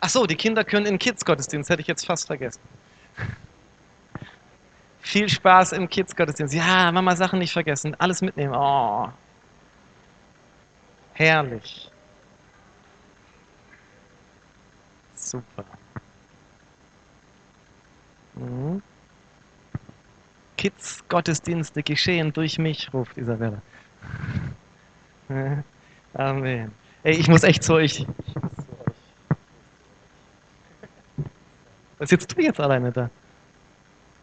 Ach so, die Kinder können in Kids-Gottesdienst, hätte ich jetzt fast vergessen. Viel Spaß im Kids-Gottesdienst. Ja, Mama, Sachen nicht vergessen, alles mitnehmen. Oh. Herrlich. Super. Mhm. Kids-Gottesdienste geschehen durch mich, ruft Isabella. Amen. Ey, ich muss echt zu euch. Was sitzt du jetzt alleine da?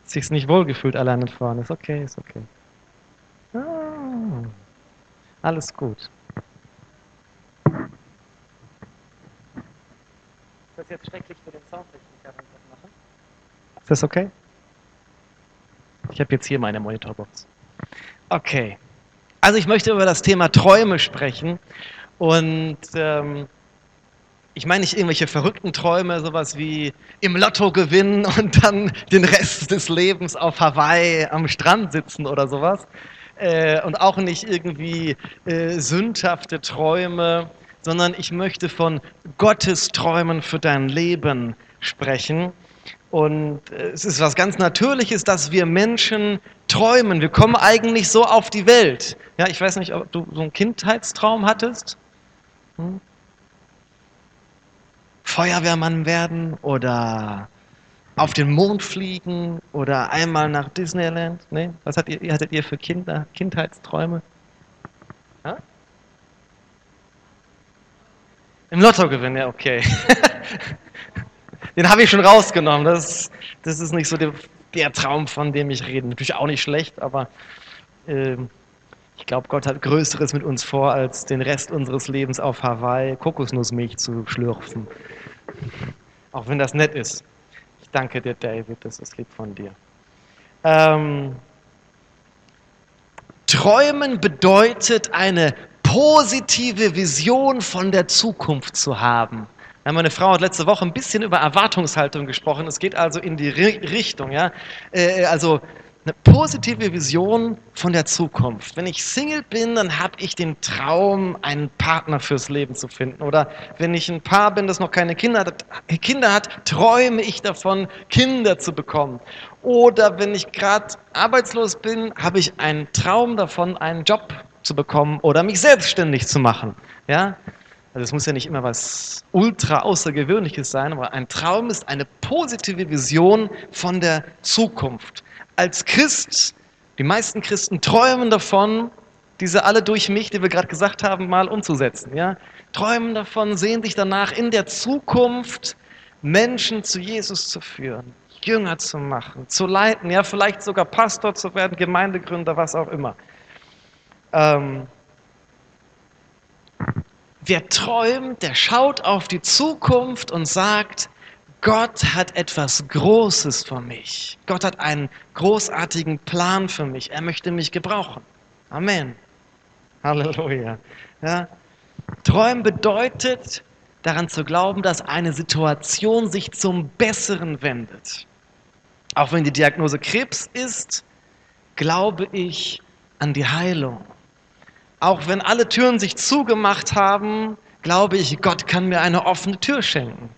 Sich nicht wohlgefühlt alleine vorne. Ist okay, ist okay. Ah, alles gut. Ist das jetzt schrecklich für den Soundtechniker, wenn ich das mache? Ist das okay? Ich habe jetzt hier meine Monitorbox. Okay. Also ich möchte über das Thema Träume sprechen und ähm, ich meine nicht irgendwelche verrückten Träume, sowas wie im Lotto gewinnen und dann den Rest des Lebens auf Hawaii am Strand sitzen oder sowas. Äh, und auch nicht irgendwie äh, sündhafte Träume, sondern ich möchte von Gottes Träumen für dein Leben sprechen. Und äh, es ist was ganz Natürliches, dass wir Menschen träumen. Wir kommen eigentlich so auf die Welt. Ja, ich weiß nicht, ob du so einen Kindheitstraum hattest. Hm? Feuerwehrmann werden oder auf den Mond fliegen oder einmal nach Disneyland? Nee? Was hattet ihr, hattet ihr für Kinder, Kindheitsträume? Ha? Im Lotto gewinnen, ja, okay. Den habe ich schon rausgenommen. Das, das ist nicht so der, der, Traum, von dem ich rede. Natürlich auch nicht schlecht, aber äh, ich glaube, Gott hat Größeres mit uns vor, als den Rest unseres Lebens auf Hawaii Kokosnussmilch zu schlürfen. Auch wenn das nett ist. Ich danke dir, David, das ist lieb von dir. Ähm, Träumen bedeutet eine positive Vision von der Zukunft zu haben. Meine Frau hat letzte Woche ein bisschen über Erwartungshaltung gesprochen. Es geht also in die Richtung, ja. Äh, also eine positive Vision von der Zukunft. Wenn ich Single bin, dann habe ich den Traum, einen Partner fürs Leben zu finden. Oder wenn ich ein Paar bin, das noch keine Kinder hat, Kinder hat träume ich davon, Kinder zu bekommen. Oder wenn ich gerade arbeitslos bin, habe ich einen Traum davon, einen Job zu bekommen oder mich selbstständig zu machen. Ja? Also es muss ja nicht immer was ultra außergewöhnliches sein, aber ein Traum ist eine positive Vision von der Zukunft als Christ, die meisten Christen träumen davon, diese alle durch mich, die wir gerade gesagt haben, mal umzusetzen. Ja? Träumen davon, sehen sich danach in der Zukunft Menschen zu Jesus zu führen, Jünger zu machen, zu leiten, ja, vielleicht sogar Pastor zu werden, Gemeindegründer, was auch immer. Ähm, wer träumt, der schaut auf die Zukunft und sagt, Gott hat etwas Großes für mich. Gott hat einen großartigen Plan für mich. Er möchte mich gebrauchen. Amen. Halleluja. Ja. Träumen bedeutet, daran zu glauben, dass eine Situation sich zum Besseren wendet. Auch wenn die Diagnose Krebs ist, glaube ich an die Heilung. Auch wenn alle Türen sich zugemacht haben, glaube ich, Gott kann mir eine offene Tür schenken.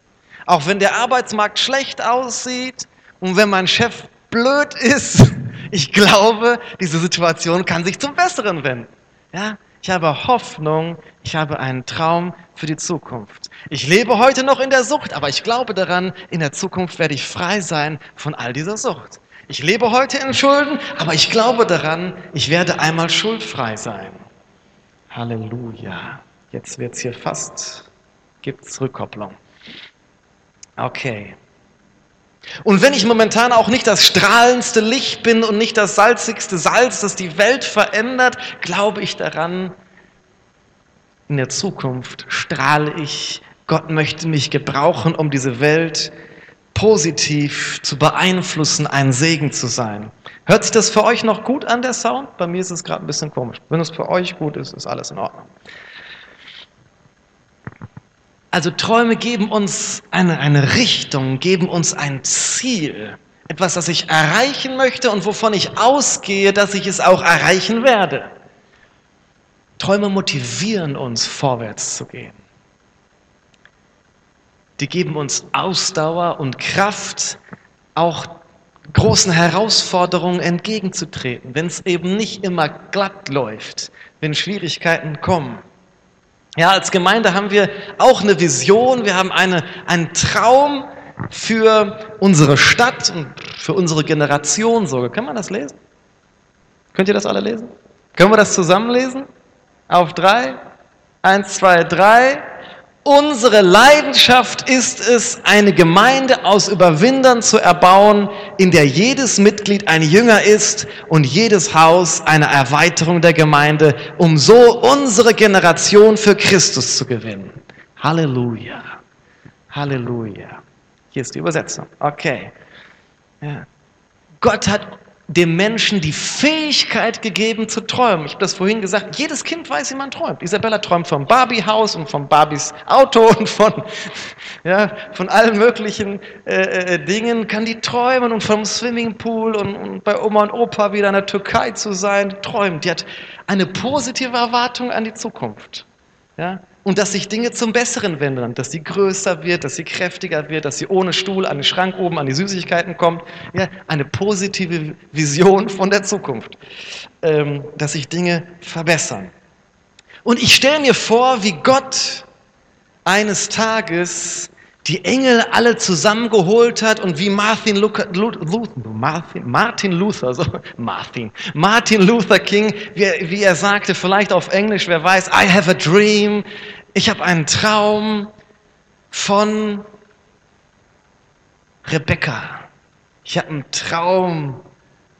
Auch wenn der Arbeitsmarkt schlecht aussieht und wenn mein Chef blöd ist, ich glaube, diese Situation kann sich zum Besseren wenden. Ja? Ich habe Hoffnung, ich habe einen Traum für die Zukunft. Ich lebe heute noch in der Sucht, aber ich glaube daran, in der Zukunft werde ich frei sein von all dieser Sucht. Ich lebe heute in Schulden, aber ich glaube daran, ich werde einmal schuldfrei sein. Halleluja. Jetzt wird es hier fast, gibt es Rückkopplung. Okay. Und wenn ich momentan auch nicht das strahlendste Licht bin und nicht das salzigste Salz, das die Welt verändert, glaube ich daran, in der Zukunft strahle ich. Gott möchte mich gebrauchen, um diese Welt positiv zu beeinflussen, ein Segen zu sein. Hört sich das für euch noch gut an, der Sound? Bei mir ist es gerade ein bisschen komisch. Wenn es für euch gut ist, ist alles in Ordnung. Also Träume geben uns eine, eine Richtung, geben uns ein Ziel. Etwas, das ich erreichen möchte und wovon ich ausgehe, dass ich es auch erreichen werde. Träume motivieren uns, vorwärts zu gehen. die geben uns Ausdauer und Kraft, auch großen Herausforderungen entgegenzutreten, wenn es eben nicht immer glatt läuft, wenn Schwierigkeiten kommen. Ja, als Gemeinde haben wir auch eine Vision, wir haben eine, einen Traum für unsere Stadt und für unsere Generation sogar. Kann man das lesen? Könnt ihr das alle lesen? Können wir das zusammen lesen? Auf drei? Eins, zwei, drei. Unsere Leidenschaft ist es, eine Gemeinde aus Überwindern zu erbauen, in der jedes Mitglied ein Jünger ist und jedes Haus eine Erweiterung der Gemeinde, um so unsere Generation für Christus zu gewinnen. Halleluja. Halleluja. Hier ist die Übersetzung. Okay. Ja. Gott hat dem Menschen die Fähigkeit gegeben zu träumen. Ich habe das vorhin gesagt, jedes Kind weiß, wie man träumt. Isabella träumt vom Barbie-Haus und vom Barbies Auto und von, ja, von allen möglichen äh, äh, Dingen kann die träumen und vom Swimmingpool und, und bei Oma und Opa wieder in der Türkei zu sein, träumt. Die hat eine positive Erwartung an die Zukunft. Ja? Und dass sich Dinge zum Besseren wenden, dass sie größer wird, dass sie kräftiger wird, dass sie ohne Stuhl an den Schrank oben an die Süßigkeiten kommt. Ja, eine positive Vision von der Zukunft, ähm, dass sich Dinge verbessern. Und ich stelle mir vor, wie Gott eines Tages die Engel alle zusammengeholt hat und wie Martin Luther, Martin, Martin Luther, so, Martin, Martin Luther King, wie, wie er sagte, vielleicht auf Englisch, wer weiß, I have a dream, ich habe einen Traum von Rebecca. Ich habe einen Traum,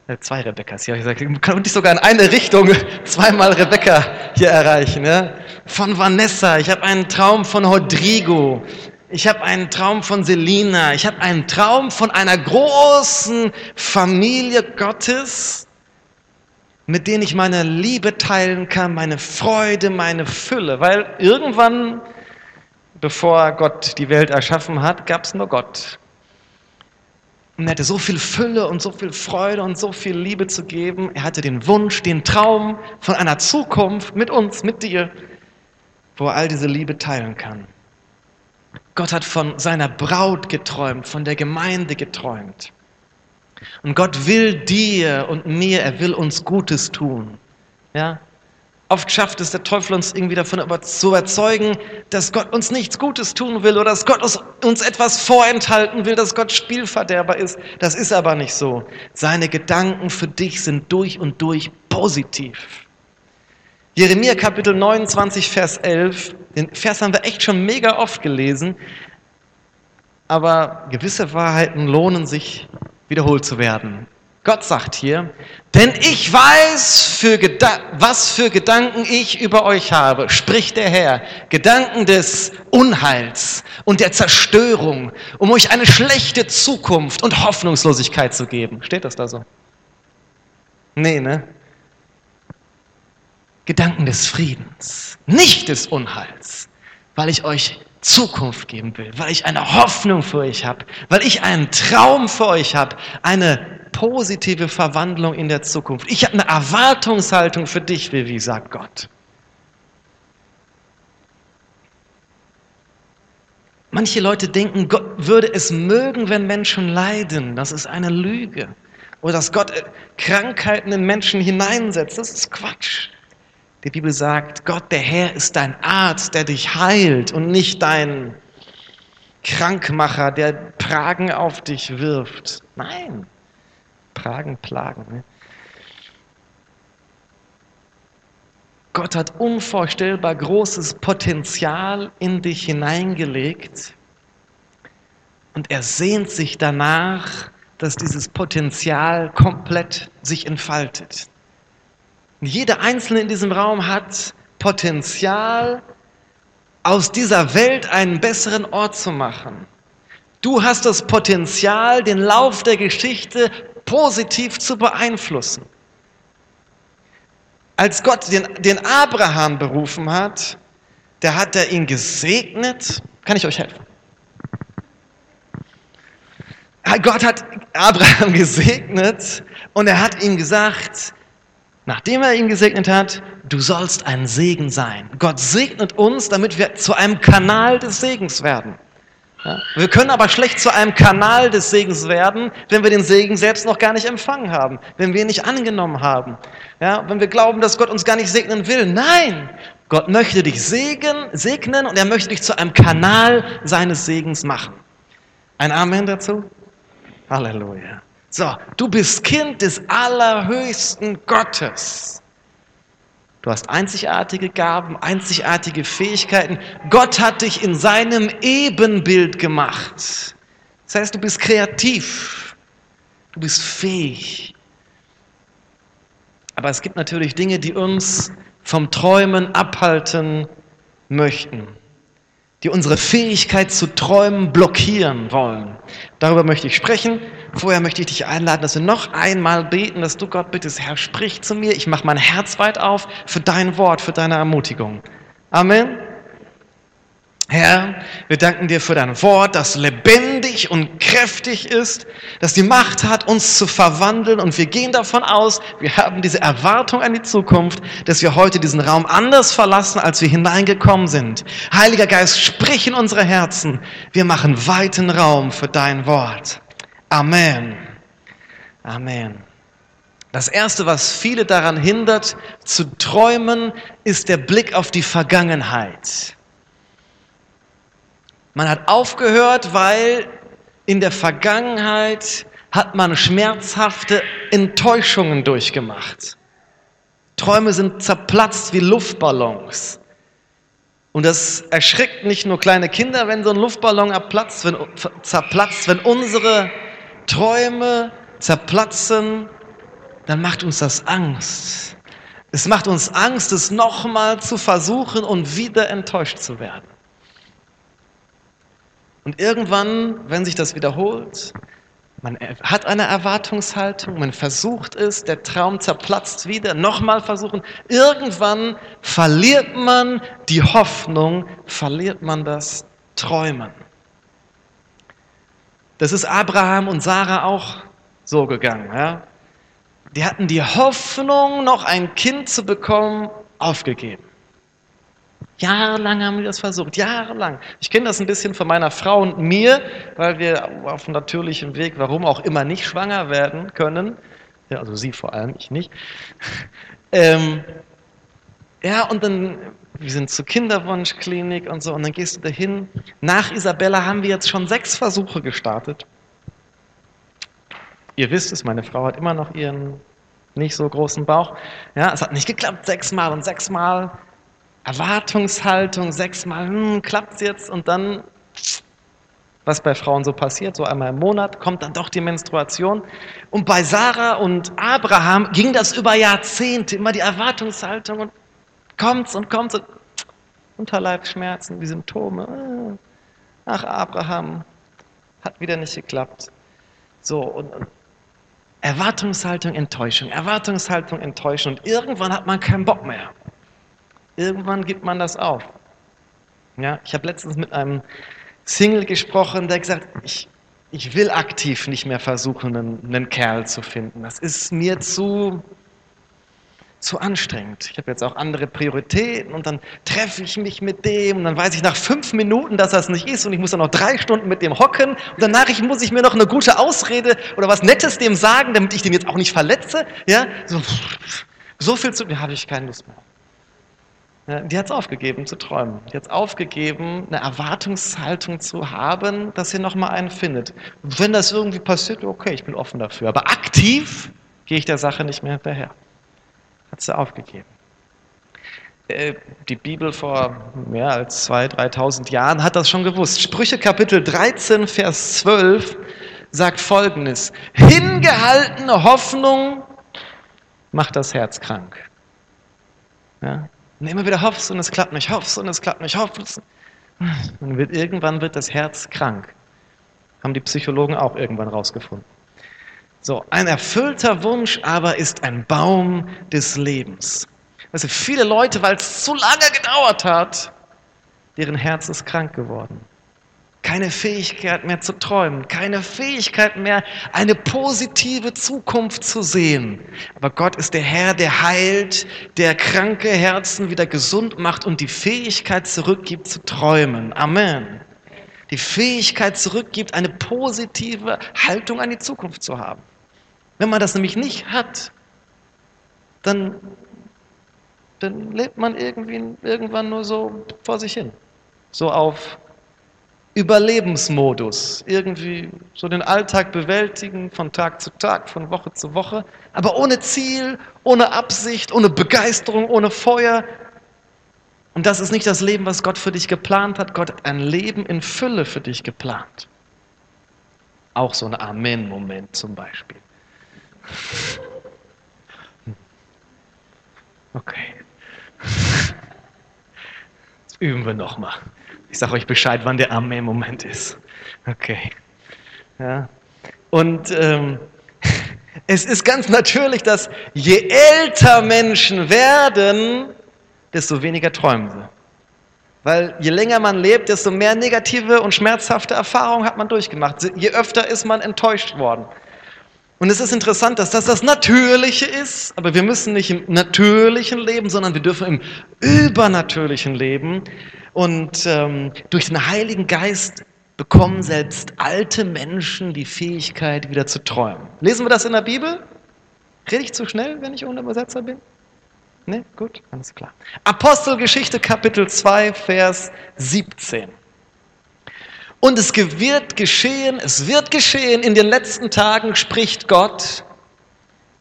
äh, zwei Rebecca's hier, ich sage, konnte ich sogar in eine Richtung zweimal Rebecca hier erreichen. Ja? Von Vanessa, ich habe einen Traum von Rodrigo, ich habe einen Traum von Selina. Ich habe einen Traum von einer großen Familie Gottes, mit denen ich meine Liebe teilen kann, meine Freude, meine Fülle. Weil irgendwann, bevor Gott die Welt erschaffen hat, gab es nur Gott. Und er hatte so viel Fülle und so viel Freude und so viel Liebe zu geben. Er hatte den Wunsch, den Traum von einer Zukunft mit uns, mit dir, wo er all diese Liebe teilen kann. Gott hat von seiner Braut geträumt, von der Gemeinde geträumt. Und Gott will dir und mir, er will uns Gutes tun. Ja? Oft schafft es der Teufel uns irgendwie davon zu überzeugen, dass Gott uns nichts Gutes tun will oder dass Gott uns etwas vorenthalten will, dass Gott Spielverderber ist. Das ist aber nicht so. Seine Gedanken für dich sind durch und durch positiv. Jeremia Kapitel 29, Vers 11. Den Vers haben wir echt schon mega oft gelesen, aber gewisse Wahrheiten lohnen sich wiederholt zu werden. Gott sagt hier, denn ich weiß, für was für Gedanken ich über euch habe, spricht der Herr, Gedanken des Unheils und der Zerstörung, um euch eine schlechte Zukunft und Hoffnungslosigkeit zu geben. Steht das da so? Nee, ne? Gedanken des Friedens, nicht des Unheils, weil ich euch Zukunft geben will, weil ich eine Hoffnung für euch habe, weil ich einen Traum für euch habe, eine positive Verwandlung in der Zukunft. Ich habe eine Erwartungshaltung für dich, wie sagt Gott. Manche Leute denken, Gott würde es mögen, wenn Menschen leiden. Das ist eine Lüge. Oder dass Gott Krankheiten in Menschen hineinsetzt. Das ist Quatsch. Die Bibel sagt, Gott, der Herr ist dein Arzt, der dich heilt und nicht dein Krankmacher, der Pragen auf dich wirft. Nein, Pragen, Plagen. Ne? Gott hat unvorstellbar großes Potenzial in dich hineingelegt und er sehnt sich danach, dass dieses Potenzial komplett sich entfaltet. Jeder Einzelne in diesem Raum hat Potenzial, aus dieser Welt einen besseren Ort zu machen. Du hast das Potenzial, den Lauf der Geschichte positiv zu beeinflussen. Als Gott den, den Abraham berufen hat, da hat er ihn gesegnet. Kann ich euch helfen? Gott hat Abraham gesegnet und er hat ihm gesagt, Nachdem er ihn gesegnet hat, du sollst ein Segen sein. Gott segnet uns, damit wir zu einem Kanal des Segens werden. Ja? Wir können aber schlecht zu einem Kanal des Segens werden, wenn wir den Segen selbst noch gar nicht empfangen haben, wenn wir ihn nicht angenommen haben, ja? wenn wir glauben, dass Gott uns gar nicht segnen will. Nein, Gott möchte dich segnen, segnen und er möchte dich zu einem Kanal seines Segens machen. Ein Amen dazu? Halleluja. So, du bist Kind des allerhöchsten Gottes. Du hast einzigartige Gaben, einzigartige Fähigkeiten. Gott hat dich in seinem Ebenbild gemacht. Das heißt, du bist kreativ. Du bist fähig. Aber es gibt natürlich Dinge, die uns vom Träumen abhalten möchten, die unsere Fähigkeit zu träumen blockieren wollen. Darüber möchte ich sprechen. Vorher möchte ich dich einladen, dass wir noch einmal beten, dass du Gott bittest, Herr, sprich zu mir. Ich mache mein Herz weit auf für dein Wort, für deine Ermutigung. Amen. Herr, wir danken dir für dein Wort, das lebendig und kräftig ist, das die Macht hat, uns zu verwandeln. Und wir gehen davon aus, wir haben diese Erwartung an die Zukunft, dass wir heute diesen Raum anders verlassen, als wir hineingekommen sind. Heiliger Geist, sprich in unsere Herzen. Wir machen weiten Raum für dein Wort. Amen. Amen. Das Erste, was viele daran hindert, zu träumen, ist der Blick auf die Vergangenheit. Man hat aufgehört, weil in der Vergangenheit hat man schmerzhafte Enttäuschungen durchgemacht. Träume sind zerplatzt wie Luftballons. Und das erschrickt nicht nur kleine Kinder, wenn so ein Luftballon abplatzt, wenn, zerplatzt, wenn unsere Träume zerplatzen, dann macht uns das Angst. Es macht uns Angst, es nochmal zu versuchen und wieder enttäuscht zu werden. Und irgendwann, wenn sich das wiederholt, man hat eine Erwartungshaltung, man versucht es, der Traum zerplatzt wieder, nochmal versuchen. Irgendwann verliert man die Hoffnung, verliert man das Träumen. Das ist Abraham und Sarah auch so gegangen. Ja? Die hatten die Hoffnung, noch ein Kind zu bekommen, aufgegeben. Jahrelang haben wir das versucht, jahrelang. Ich kenne das ein bisschen von meiner Frau und mir, weil wir auf natürlichem Weg, warum auch immer, nicht schwanger werden können. Ja, also sie vor allem, ich nicht. Ähm, ja, und dann, wir sind zur Kinderwunschklinik und so, und dann gehst du dahin. Nach Isabella haben wir jetzt schon sechs Versuche gestartet. Ihr wisst es, meine Frau hat immer noch ihren nicht so großen Bauch. Ja, es hat nicht geklappt, sechsmal und sechsmal Erwartungshaltung, sechsmal, hm, klappt es jetzt und dann, was bei Frauen so passiert, so einmal im Monat, kommt dann doch die Menstruation. Und bei Sarah und Abraham ging das über Jahrzehnte, immer die Erwartungshaltung und kommt's und kommt's und Unterleibsschmerzen, die Symptome. Ach, Abraham, hat wieder nicht geklappt. So, und, und Erwartungshaltung, Enttäuschung, Erwartungshaltung, Enttäuschung. Und irgendwann hat man keinen Bock mehr. Irgendwann gibt man das auf. Ja, ich habe letztens mit einem Single gesprochen, der gesagt ich, ich will aktiv nicht mehr versuchen, einen, einen Kerl zu finden. Das ist mir zu, zu anstrengend. Ich habe jetzt auch andere Prioritäten und dann treffe ich mich mit dem und dann weiß ich nach fünf Minuten, dass das nicht ist und ich muss dann noch drei Stunden mit dem hocken und danach muss ich mir noch eine gute Ausrede oder was Nettes dem sagen, damit ich den jetzt auch nicht verletze. Ja, so, so viel zu, mir habe ich keine Lust mehr. Die hat es aufgegeben zu träumen. Die hat es aufgegeben, eine Erwartungshaltung zu haben, dass sie nochmal einen findet. wenn das irgendwie passiert, okay, ich bin offen dafür. Aber aktiv gehe ich der Sache nicht mehr hinterher. Hat sie aufgegeben. Äh, die Bibel vor mehr als 2.000, 3.000 Jahren hat das schon gewusst. Sprüche Kapitel 13, Vers 12 sagt folgendes. Hingehaltene Hoffnung macht das Herz krank. Ja? Und immer wieder hoffst und es klappt nicht, hoffst und es klappt nicht, hoffst. Und wird, irgendwann wird das Herz krank. Haben die Psychologen auch irgendwann rausgefunden. So, ein erfüllter Wunsch aber ist ein Baum des Lebens. Also viele Leute, weil es zu lange gedauert hat, deren Herz ist krank geworden keine Fähigkeit mehr zu träumen, keine Fähigkeit mehr, eine positive Zukunft zu sehen. Aber Gott ist der Herr, der heilt, der kranke Herzen wieder gesund macht und die Fähigkeit zurückgibt zu träumen. Amen. die Fähigkeit zurückgibt, eine positive Haltung an die Zukunft zu haben. Wenn man das nämlich nicht hat, dann, dann lebt man irgendwie irgendwann nur so vor sich hin. So auf Überlebensmodus. Irgendwie so den Alltag bewältigen von Tag zu Tag, von Woche zu Woche, aber ohne Ziel, ohne Absicht, ohne Begeisterung, ohne Feuer. Und das ist nicht das Leben, was Gott für dich geplant hat. Gott hat ein Leben in Fülle für dich geplant. Auch so ein Amen-Moment zum Beispiel. Okay. Üben wir nochmal. Ich sage euch Bescheid, wann der Amen-Moment ist. Okay. Ja. Und ähm, es ist ganz natürlich, dass je älter Menschen werden, desto weniger träumen sie. Weil je länger man lebt, desto mehr negative und schmerzhafte Erfahrungen hat man durchgemacht. Je öfter ist man enttäuscht worden. Und es ist interessant, dass das das Natürliche ist, aber wir müssen nicht im natürlichen leben, sondern wir dürfen im übernatürlichen leben. Und ähm, durch den Heiligen Geist bekommen selbst alte Menschen die Fähigkeit, wieder zu träumen. Lesen wir das in der Bibel? Rede ich zu schnell, wenn ich ohne Übersetzer bin? Ne, gut, alles klar. Apostelgeschichte Kapitel 2, Vers 17. Und es wird geschehen, es wird geschehen, in den letzten Tagen spricht Gott.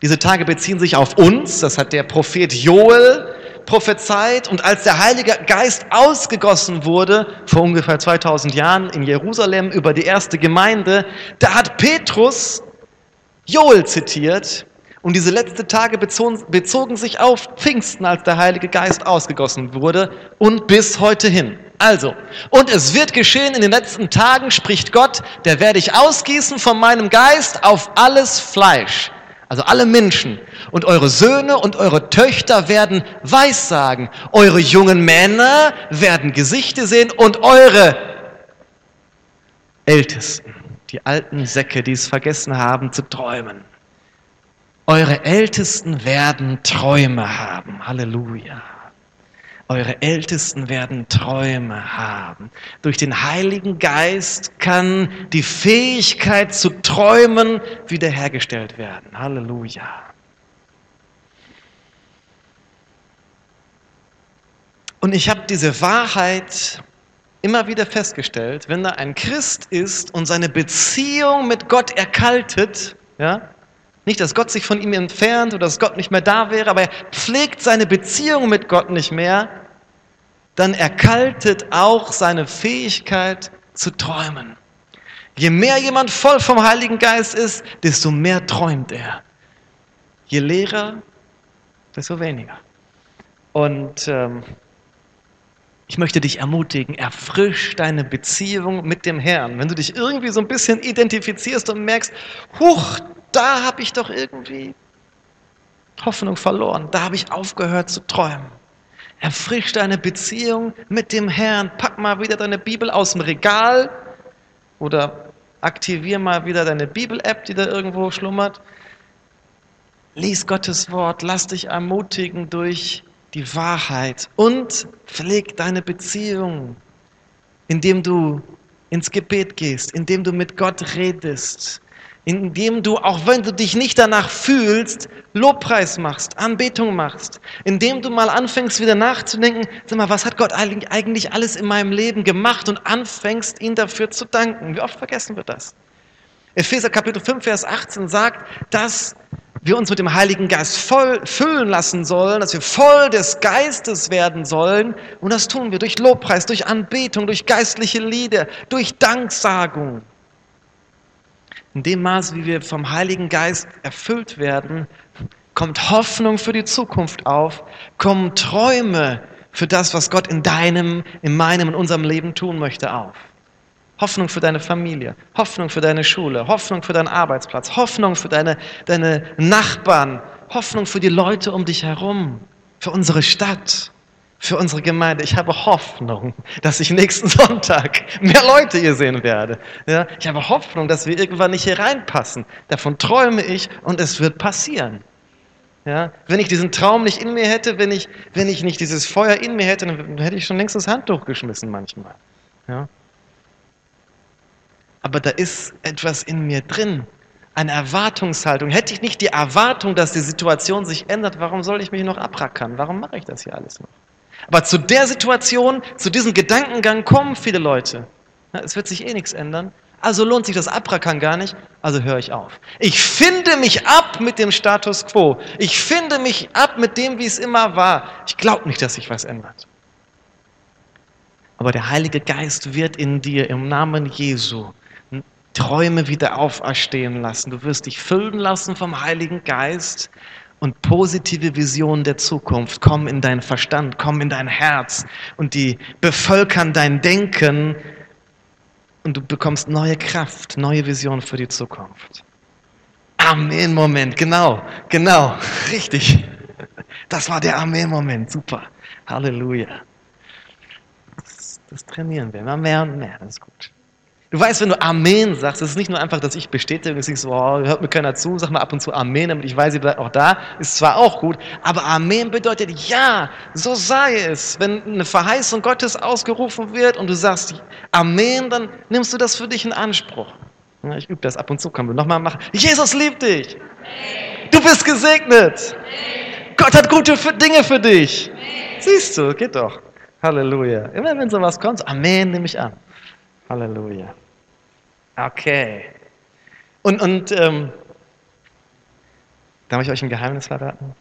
Diese Tage beziehen sich auf uns, das hat der Prophet Joel prophezeit. Und als der Heilige Geist ausgegossen wurde, vor ungefähr 2000 Jahren in Jerusalem über die erste Gemeinde, da hat Petrus Joel zitiert. Und diese letzten Tage bezogen, bezogen sich auf Pfingsten, als der Heilige Geist ausgegossen wurde und bis heute hin. Also, und es wird geschehen in den letzten Tagen, spricht Gott, der werde ich ausgießen von meinem Geist auf alles Fleisch, also alle Menschen. Und eure Söhne und eure Töchter werden Weissagen. Eure jungen Männer werden Gesichter sehen und eure Ältesten, die alten Säcke, die es vergessen haben zu träumen. Eure Ältesten werden Träume haben. Halleluja. Eure Ältesten werden Träume haben. Durch den Heiligen Geist kann die Fähigkeit zu träumen wiederhergestellt werden. Halleluja. Und ich habe diese Wahrheit immer wieder festgestellt, wenn da ein Christ ist und seine Beziehung mit Gott erkaltet, ja, nicht, dass Gott sich von ihm entfernt oder dass Gott nicht mehr da wäre, aber er pflegt seine Beziehung mit Gott nicht mehr, dann erkaltet auch seine Fähigkeit zu träumen. Je mehr jemand voll vom Heiligen Geist ist, desto mehr träumt er. Je leerer, desto weniger. Und ähm, ich möchte dich ermutigen, erfrisch deine Beziehung mit dem Herrn. Wenn du dich irgendwie so ein bisschen identifizierst und merkst, huch, da habe ich doch irgendwie Hoffnung verloren, da habe ich aufgehört zu träumen. Erfrisch deine Beziehung mit dem Herrn, pack mal wieder deine Bibel aus dem Regal oder aktivier mal wieder deine Bibel-App, die da irgendwo schlummert. Lies Gottes Wort, lass dich ermutigen durch die Wahrheit und pfleg deine Beziehung, indem du ins Gebet gehst, indem du mit Gott redest, indem du, auch wenn du dich nicht danach fühlst, Lobpreis machst, Anbetung machst, indem du mal anfängst wieder nachzudenken, sag mal, was hat Gott eigentlich alles in meinem Leben gemacht und anfängst, ihn dafür zu danken. Wie oft vergessen wir das? Epheser Kapitel 5, Vers 18 sagt, dass wir uns mit dem Heiligen Geist voll füllen lassen sollen, dass wir voll des Geistes werden sollen. Und das tun wir durch Lobpreis, durch Anbetung, durch geistliche Lieder, durch Danksagung. In dem Maß, wie wir vom Heiligen Geist erfüllt werden, kommt Hoffnung für die Zukunft auf, kommen Träume für das, was Gott in deinem, in meinem, in unserem Leben tun möchte, auf. Hoffnung für deine Familie, Hoffnung für deine Schule, Hoffnung für deinen Arbeitsplatz, Hoffnung für deine, deine Nachbarn, Hoffnung für die Leute um dich herum, für unsere Stadt für unsere Gemeinde. Ich habe Hoffnung, dass ich nächsten Sonntag mehr Leute hier sehen werde. Ja, ich habe Hoffnung, dass wir irgendwann nicht hier reinpassen. Davon träume ich und es wird passieren. Ja, wenn ich diesen Traum nicht in mir hätte, wenn ich, wenn ich nicht dieses Feuer in mir hätte, dann hätte ich schon längst das Handtuch geschmissen manchmal. Ja. aber da ist etwas in mir drin, eine Erwartungshaltung. Hätte ich nicht die Erwartung, dass die Situation sich ändert, warum soll ich mich noch abrackern? Warum mache ich das hier alles noch? Aber zu der Situation, zu diesem Gedankengang kommen viele Leute. Es wird sich eh nichts ändern. Also lohnt sich das Abrackern gar nicht, also höre ich auf. Ich finde mich ab mit dem Status quo. Ich finde mich ab mit dem, wie es immer war. Ich glaube nicht, dass sich was ändert. Aber der Heilige Geist wird in dir im Namen Jesu Träume wieder auferstehen lassen. Du wirst dich füllen lassen vom Heiligen Geist und positive Visionen der Zukunft kommen in deinen Verstand, kommen in dein Herz und die bevölkern dein Denken und du bekommst neue Kraft, neue Visionen für die Zukunft. Amen-Moment, genau, genau, richtig. Das war der Amen-Moment, super. Halleluja. Das, das trainieren wir immer mehr und mehr, das ist gut. Du weißt, wenn du Amen sagst, das ist nicht nur einfach, dass ich bestätige, dass ich so, oh, hört mir keiner zu, sag mal ab und zu Amen, damit ich weiß, ihr bleibt auch da, ist zwar auch gut, aber Amen bedeutet ja, so sei es. Wenn eine Verheißung Gottes ausgerufen wird und du sagst Amen, dann nimmst du das für dich in Anspruch. Ich übe das ab und zu, können wir nochmal machen. Jesus liebt dich. Du bist gesegnet. Gott hat gute Dinge für dich. Siehst du, geht doch. Halleluja. Immer wenn sowas kommt, Amen nehme ich an. Halleluja. Okay. Und, und ähm, darf ich euch ein Geheimnis verraten?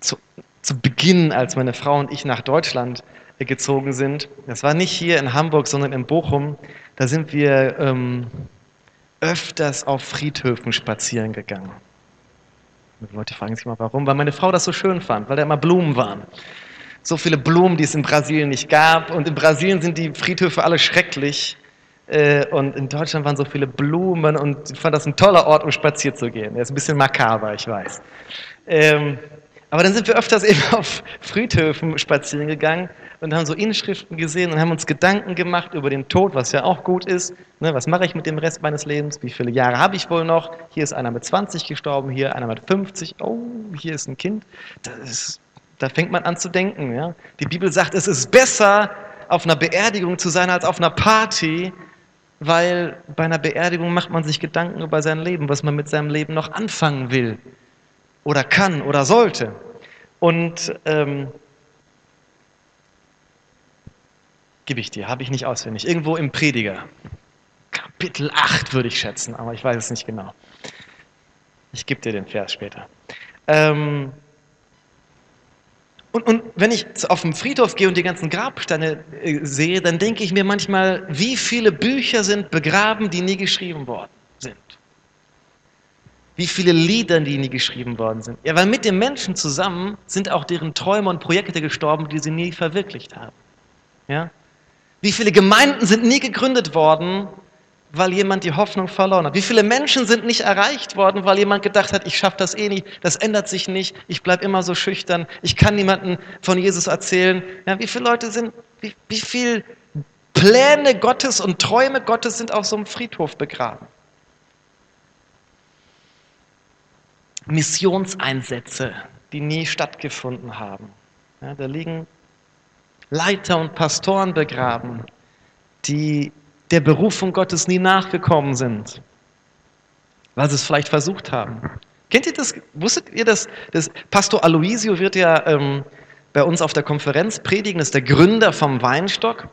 Zu, zu Beginn, als meine Frau und ich nach Deutschland gezogen sind, das war nicht hier in Hamburg, sondern in Bochum, da sind wir ähm, öfters auf Friedhöfen spazieren gegangen. Die Leute fragen sich mal, warum? Weil meine Frau das so schön fand, weil da immer Blumen waren so viele Blumen, die es in Brasilien nicht gab. Und in Brasilien sind die Friedhöfe alle schrecklich. Äh, und in Deutschland waren so viele Blumen und ich fand das ein toller Ort, um spazieren zu gehen. Der ist ein bisschen makaber, ich weiß. Ähm, aber dann sind wir öfters eben auf Friedhöfen spazieren gegangen und haben so Inschriften gesehen und haben uns Gedanken gemacht über den Tod, was ja auch gut ist. Ne, was mache ich mit dem Rest meines Lebens? Wie viele Jahre habe ich wohl noch? Hier ist einer mit 20 gestorben, hier einer mit 50. Oh, hier ist ein Kind. Das ist da fängt man an zu denken. Ja? Die Bibel sagt, es ist besser, auf einer Beerdigung zu sein, als auf einer Party, weil bei einer Beerdigung macht man sich Gedanken über sein Leben, was man mit seinem Leben noch anfangen will oder kann oder sollte. Und ähm, gebe ich dir, habe ich nicht auswendig. Irgendwo im Prediger. Kapitel 8 würde ich schätzen, aber ich weiß es nicht genau. Ich gebe dir den Vers später. Ähm, und, und wenn ich auf den Friedhof gehe und die ganzen Grabsteine äh, sehe, dann denke ich mir manchmal, wie viele Bücher sind begraben, die nie geschrieben worden sind. Wie viele Lieder, die nie geschrieben worden sind. Ja, weil mit den Menschen zusammen sind auch deren Träume und Projekte gestorben, die sie nie verwirklicht haben. Ja? Wie viele Gemeinden sind nie gegründet worden, weil jemand die Hoffnung verloren hat? Wie viele Menschen sind nicht erreicht worden, weil jemand gedacht hat, ich schaffe das eh nicht, das ändert sich nicht, ich bleibe immer so schüchtern, ich kann niemandem von Jesus erzählen? Ja, wie viele Leute sind, wie, wie viele Pläne Gottes und Träume Gottes sind auf so einem Friedhof begraben? Missionseinsätze, die nie stattgefunden haben. Ja, da liegen Leiter und Pastoren begraben, die der Berufung Gottes nie nachgekommen sind, weil sie es vielleicht versucht haben. Kennt ihr das? Wusstet ihr das? das Pastor Aloisio wird ja ähm, bei uns auf der Konferenz predigen, ist der Gründer vom Weinstock.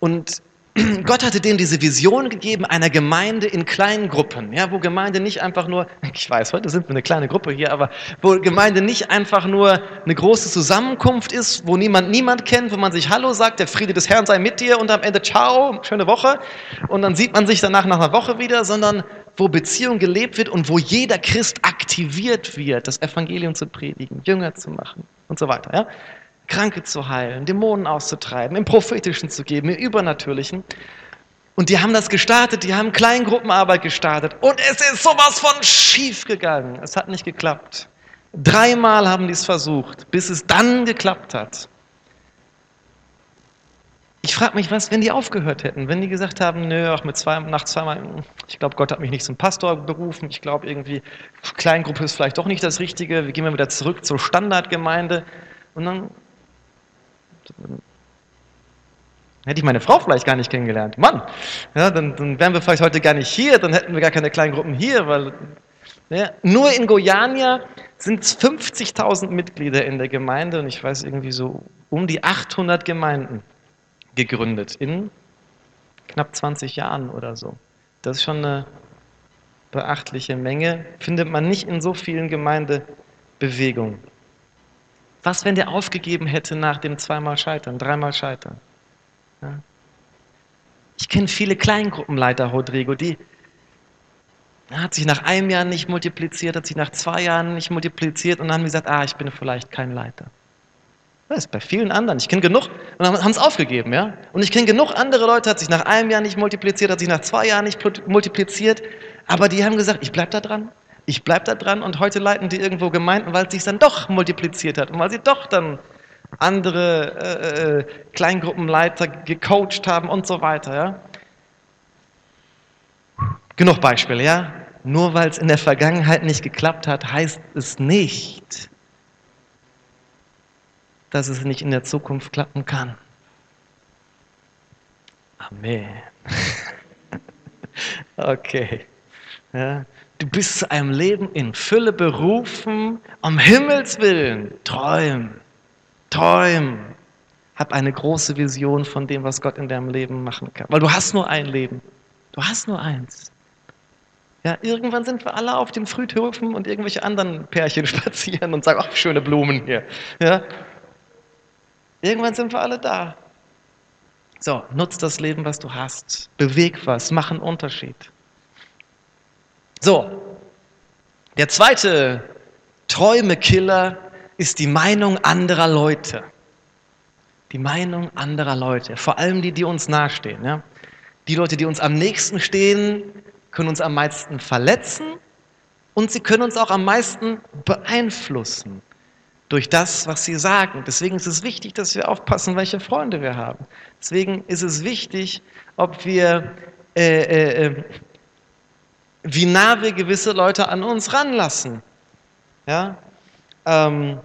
Und Gott hatte dem diese Vision gegeben einer Gemeinde in kleinen Gruppen, ja, wo Gemeinde nicht einfach nur, ich weiß, heute sind wir eine kleine Gruppe hier, aber wo Gemeinde nicht einfach nur eine große Zusammenkunft ist, wo niemand niemand kennt, wo man sich Hallo sagt, der Friede des Herrn sei mit dir und am Ende Ciao, schöne Woche und dann sieht man sich danach nach einer Woche wieder, sondern wo Beziehung gelebt wird und wo jeder Christ aktiviert wird, das Evangelium zu predigen, Jünger zu machen und so weiter. Ja? Kranke zu heilen, Dämonen auszutreiben, im Prophetischen zu geben, im Übernatürlichen. Und die haben das gestartet, die haben Kleingruppenarbeit gestartet und es ist sowas von schief gegangen. Es hat nicht geklappt. Dreimal haben die es versucht, bis es dann geklappt hat. Ich frage mich, was, wenn die aufgehört hätten, wenn die gesagt haben, nö, auch mit zwei, nach zweimal, ich glaube, Gott hat mich nicht zum Pastor berufen, ich glaube irgendwie, Kleingruppe ist vielleicht doch nicht das Richtige, wir gehen mal wieder zurück zur Standardgemeinde und dann Hätte ich meine Frau vielleicht gar nicht kennengelernt. Mann, ja, dann, dann wären wir vielleicht heute gar nicht hier, dann hätten wir gar keine kleinen Gruppen hier, weil ja, nur in Guyana sind es 50.000 Mitglieder in der Gemeinde und ich weiß irgendwie so um die 800 Gemeinden gegründet in knapp 20 Jahren oder so. Das ist schon eine beachtliche Menge, findet man nicht in so vielen Gemeindebewegungen. Was, wenn der aufgegeben hätte nach dem zweimal Scheitern, dreimal Scheitern? Ja. Ich kenne viele Kleingruppenleiter, Rodrigo, die hat sich nach einem Jahr nicht multipliziert, hat sich nach zwei Jahren nicht multipliziert und dann haben gesagt, ah, ich bin vielleicht kein Leiter. Das ist bei vielen anderen. Ich kenne genug und haben es aufgegeben, ja. Und ich kenne genug andere Leute, hat sich nach einem Jahr nicht multipliziert, hat sich nach zwei Jahren nicht multipliziert, aber die haben gesagt, ich bleibe da dran, ich bleibe da dran und heute leiten die irgendwo Gemeinden, weil es sich dann doch multipliziert hat und weil sie doch dann andere äh, äh, Kleingruppenleiter gecoacht haben und so weiter, ja. Genug Beispiele, ja. Nur weil es in der Vergangenheit nicht geklappt hat, heißt es nicht, dass es nicht in der Zukunft klappen kann. Amen. okay. Ja, du bist zu einem Leben in Fülle berufen, um Himmels willen. Träum, träum. Hab eine große Vision von dem, was Gott in deinem Leben machen kann. Weil du hast nur ein Leben. Du hast nur eins. Ja, irgendwann sind wir alle auf den Friedhöfen und irgendwelche anderen Pärchen spazieren und sagen, ach, schöne Blumen hier. Ja, Irgendwann sind wir alle da. So, nutz das Leben, was du hast. Beweg was, mach einen Unterschied. So, der zweite Träumekiller ist die Meinung anderer Leute. Die Meinung anderer Leute, vor allem die, die uns nahestehen. Ja? Die Leute, die uns am nächsten stehen, können uns am meisten verletzen und sie können uns auch am meisten beeinflussen durch das, was sie sagen. Deswegen ist es wichtig, dass wir aufpassen, welche Freunde wir haben. Deswegen ist es wichtig, ob wir, äh, äh, äh, wie nah wir gewisse Leute an uns ranlassen. Ja? Ähm,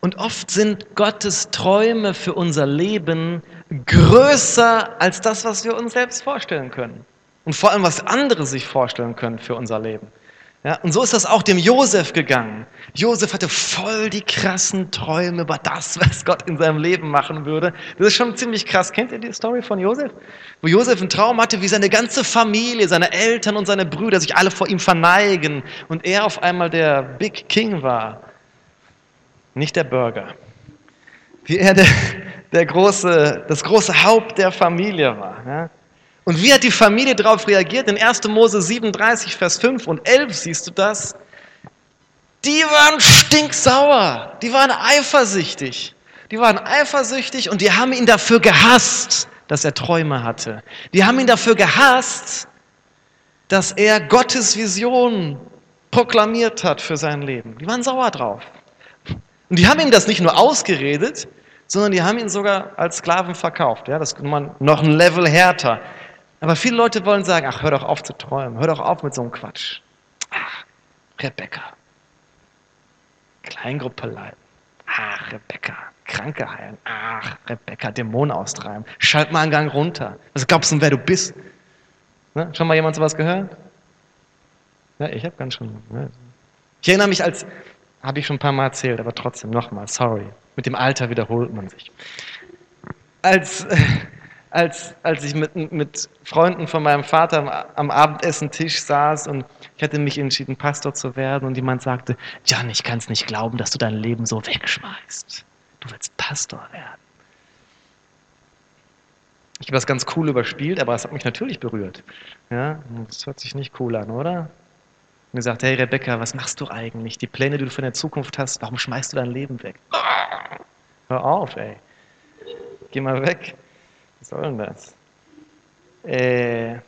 und oft sind Gottes Träume für unser Leben größer als das, was wir uns selbst vorstellen können. Und vor allem, was andere sich vorstellen können für unser Leben. Ja, und so ist das auch dem Josef gegangen. Josef hatte voll die krassen Träume über das, was Gott in seinem Leben machen würde. Das ist schon ziemlich krass. Kennt ihr die Story von Josef? Wo Josef einen Traum hatte, wie seine ganze Familie, seine Eltern und seine Brüder sich alle vor ihm verneigen und er auf einmal der Big King war. Nicht der Burger. Wie er der, der große, das große Haupt der Familie war. Ja? Und wie hat die Familie darauf reagiert? In 1. Mose 37, Vers 5 und 11 siehst du das. Die waren stinksauer, die waren eifersüchtig. Die waren eifersüchtig und die haben ihn dafür gehasst, dass er Träume hatte. Die haben ihn dafür gehasst, dass er Gottes Vision proklamiert hat für sein Leben. Die waren sauer drauf. Und die haben ihm das nicht nur ausgeredet, sondern die haben ihn sogar als Sklaven verkauft. Ja, das ist noch ein Level härter. Aber viele Leute wollen sagen, ach, hör doch auf zu träumen, hör doch auf mit so einem Quatsch. Ach, Rebecca. Kleingruppe leiten. Ach, Rebecca. Kranke heilen. Ach, Rebecca, Dämonen austreiben. Schalt mal einen Gang runter. Was glaubst du, wer du bist? Ne? Schon mal jemand sowas gehört? Ja, ich habe ganz schon. Ne? Ich erinnere mich als, habe ich schon ein paar Mal erzählt, aber trotzdem nochmal, sorry. Mit dem Alter wiederholt man sich. Als, als, als ich mit, mit Freunden von meinem Vater am, am Abendessen-Tisch saß und ich hatte mich entschieden, Pastor zu werden und jemand sagte, Jan, ich kann es nicht glauben, dass du dein Leben so wegschmeißt. Du willst Pastor werden. Ich habe das ganz cool überspielt, aber es hat mich natürlich berührt. Ja, das hört sich nicht cool an, oder? Und gesagt, hey Rebecca, was machst du eigentlich? Die Pläne, die du für deine Zukunft hast, warum schmeißt du dein Leben weg? Hör auf, ey. Geh mal weg. Soll denn das? Äh,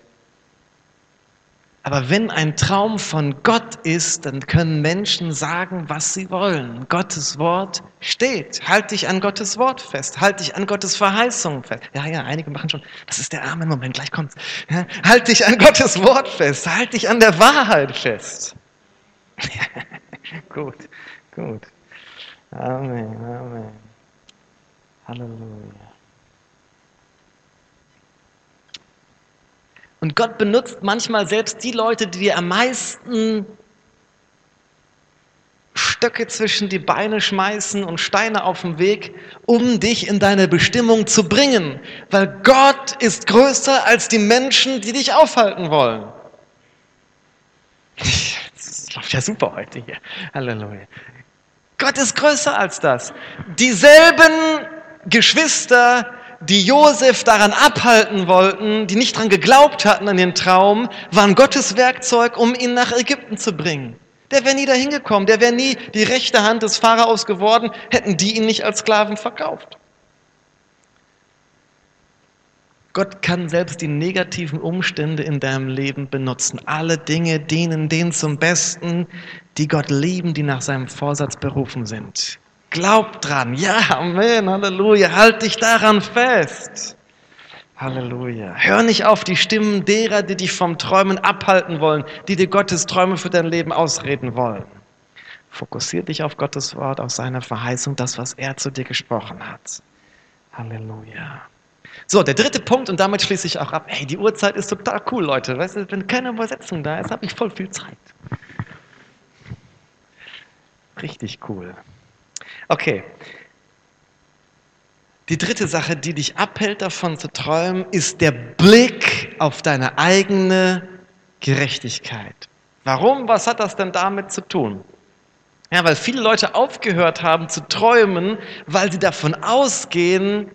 aber wenn ein Traum von Gott ist, dann können Menschen sagen, was sie wollen. Gottes Wort steht. Halt dich an Gottes Wort fest. Halt dich an Gottes Verheißung fest. Ja, ja, einige machen schon, das ist der arme Moment, gleich kommt's. Ja, halt dich an Gottes Wort fest. Halt dich an der Wahrheit fest. gut, gut. Amen, Amen. Halleluja. Und Gott benutzt manchmal selbst die Leute, die dir am meisten Stöcke zwischen die Beine schmeißen und Steine auf dem Weg, um dich in deine Bestimmung zu bringen. Weil Gott ist größer als die Menschen, die dich aufhalten wollen. Das läuft ja super heute hier. Halleluja. Gott ist größer als das. Dieselben Geschwister, die Josef daran abhalten wollten, die nicht daran geglaubt hatten an den Traum, waren Gottes Werkzeug, um ihn nach Ägypten zu bringen. Der wäre nie dahin gekommen, der wäre nie die rechte Hand des Pharaos geworden, hätten die ihn nicht als Sklaven verkauft. Gott kann selbst die negativen Umstände in deinem Leben benutzen. Alle Dinge dienen denen zum Besten, die Gott lieben, die nach seinem Vorsatz berufen sind. Glaub dran. Ja, Amen, Halleluja. Halt dich daran fest. Halleluja. Hör nicht auf die Stimmen derer, die dich vom Träumen abhalten wollen, die dir Gottes Träume für dein Leben ausreden wollen. Fokussier dich auf Gottes Wort, auf seine Verheißung, das, was er zu dir gesprochen hat. Halleluja. So, der dritte Punkt, und damit schließe ich auch ab. Hey, die Uhrzeit ist total cool, Leute. Weißt du, wenn keine Übersetzung da ist, habe ich voll viel Zeit. Richtig cool. Okay, die dritte Sache, die dich abhält davon zu träumen, ist der Blick auf deine eigene Gerechtigkeit. Warum? Was hat das denn damit zu tun? Ja, weil viele Leute aufgehört haben zu träumen, weil sie davon ausgehen,